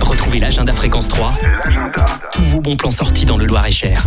Retrouvez l'agenda Fréquence 3, tous vos bons plans sortis dans le Loir-et-Cher.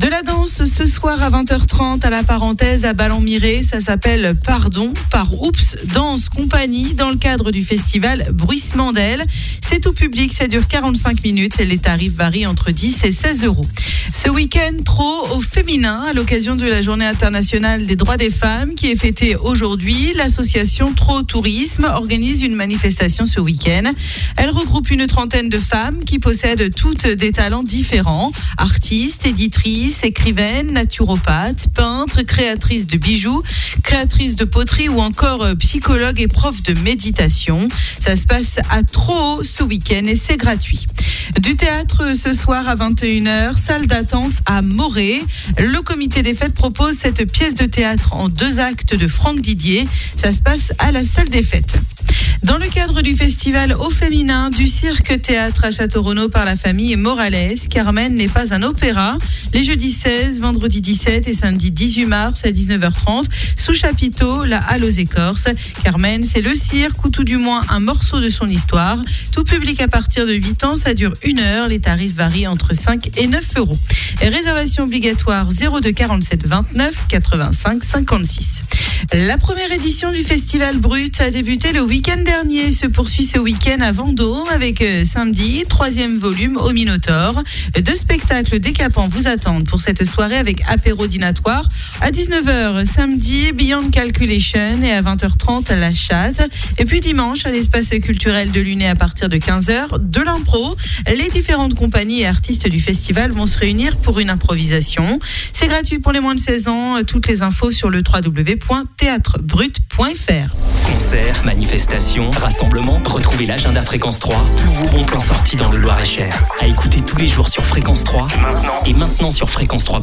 De la danse ce soir à 20h30 à la parenthèse à Ballon-Miré. Ça s'appelle Pardon par Oups Danse Compagnie dans le cadre du festival Bruissement d'Aile. C'est tout public, ça dure 45 minutes et les tarifs varient entre 10 et 16 euros. Ce week-end, trop au féminin à l'occasion de la journée internationale des droits des femmes qui est fêtée aujourd'hui. L'association Trop Tourisme organise une manifestation ce week-end. Elle regroupe une trentaine de femmes qui possèdent toutes des talents différents. Artistes, éditrices, écrivaine, naturopathe, peintre, créatrice de bijoux, créatrice de poterie ou encore euh, psychologue et prof de méditation. Ça se passe à Trop ce week-end et c'est gratuit. Du théâtre ce soir à 21h, salle d'attente à Morée. Le comité des fêtes propose cette pièce de théâtre en deux actes de Franck Didier. Ça se passe à la salle des fêtes. Dans le cadre du festival au féminin du cirque théâtre à Château-Renaud par la famille Morales, Carmen n'est pas un opéra. Les jeudis 16, vendredi 17 et samedi 18 mars à 19h30, sous chapiteau, la Halle aux Écorces. Carmen, c'est le cirque ou tout du moins un morceau de son histoire. Tout public à partir de 8 ans, ça dure une heure. Les tarifs varient entre 5 et 9 euros. Réservation obligatoire 02 47 29 85 56. La première édition du Festival Brut a débuté le week-end dernier. Se poursuit ce week-end à Vendôme avec euh, samedi, troisième volume au Minotaure. Deux spectacles décapants vous attendent pour cette soirée avec apéro dînatoire. À 19h, samedi, Beyond Calculation et à 20h30, La Chatte. Et puis dimanche, à l'espace culturel de Luné à partir de 15h, de l'impro. Les différentes compagnies et artistes du festival vont se réunir pour une improvisation. C'est gratuit pour les moins de 16 ans. Toutes les infos sur le www.théâtrebrut.fr. Concerts, manifestations, rassemblements, retrouvez l'agenda Fréquence 3, tous vos bons plans sortis dans le Loir-et-Cher. À écouter tous les jours sur Fréquence 3 et maintenant sur fréquence3.com.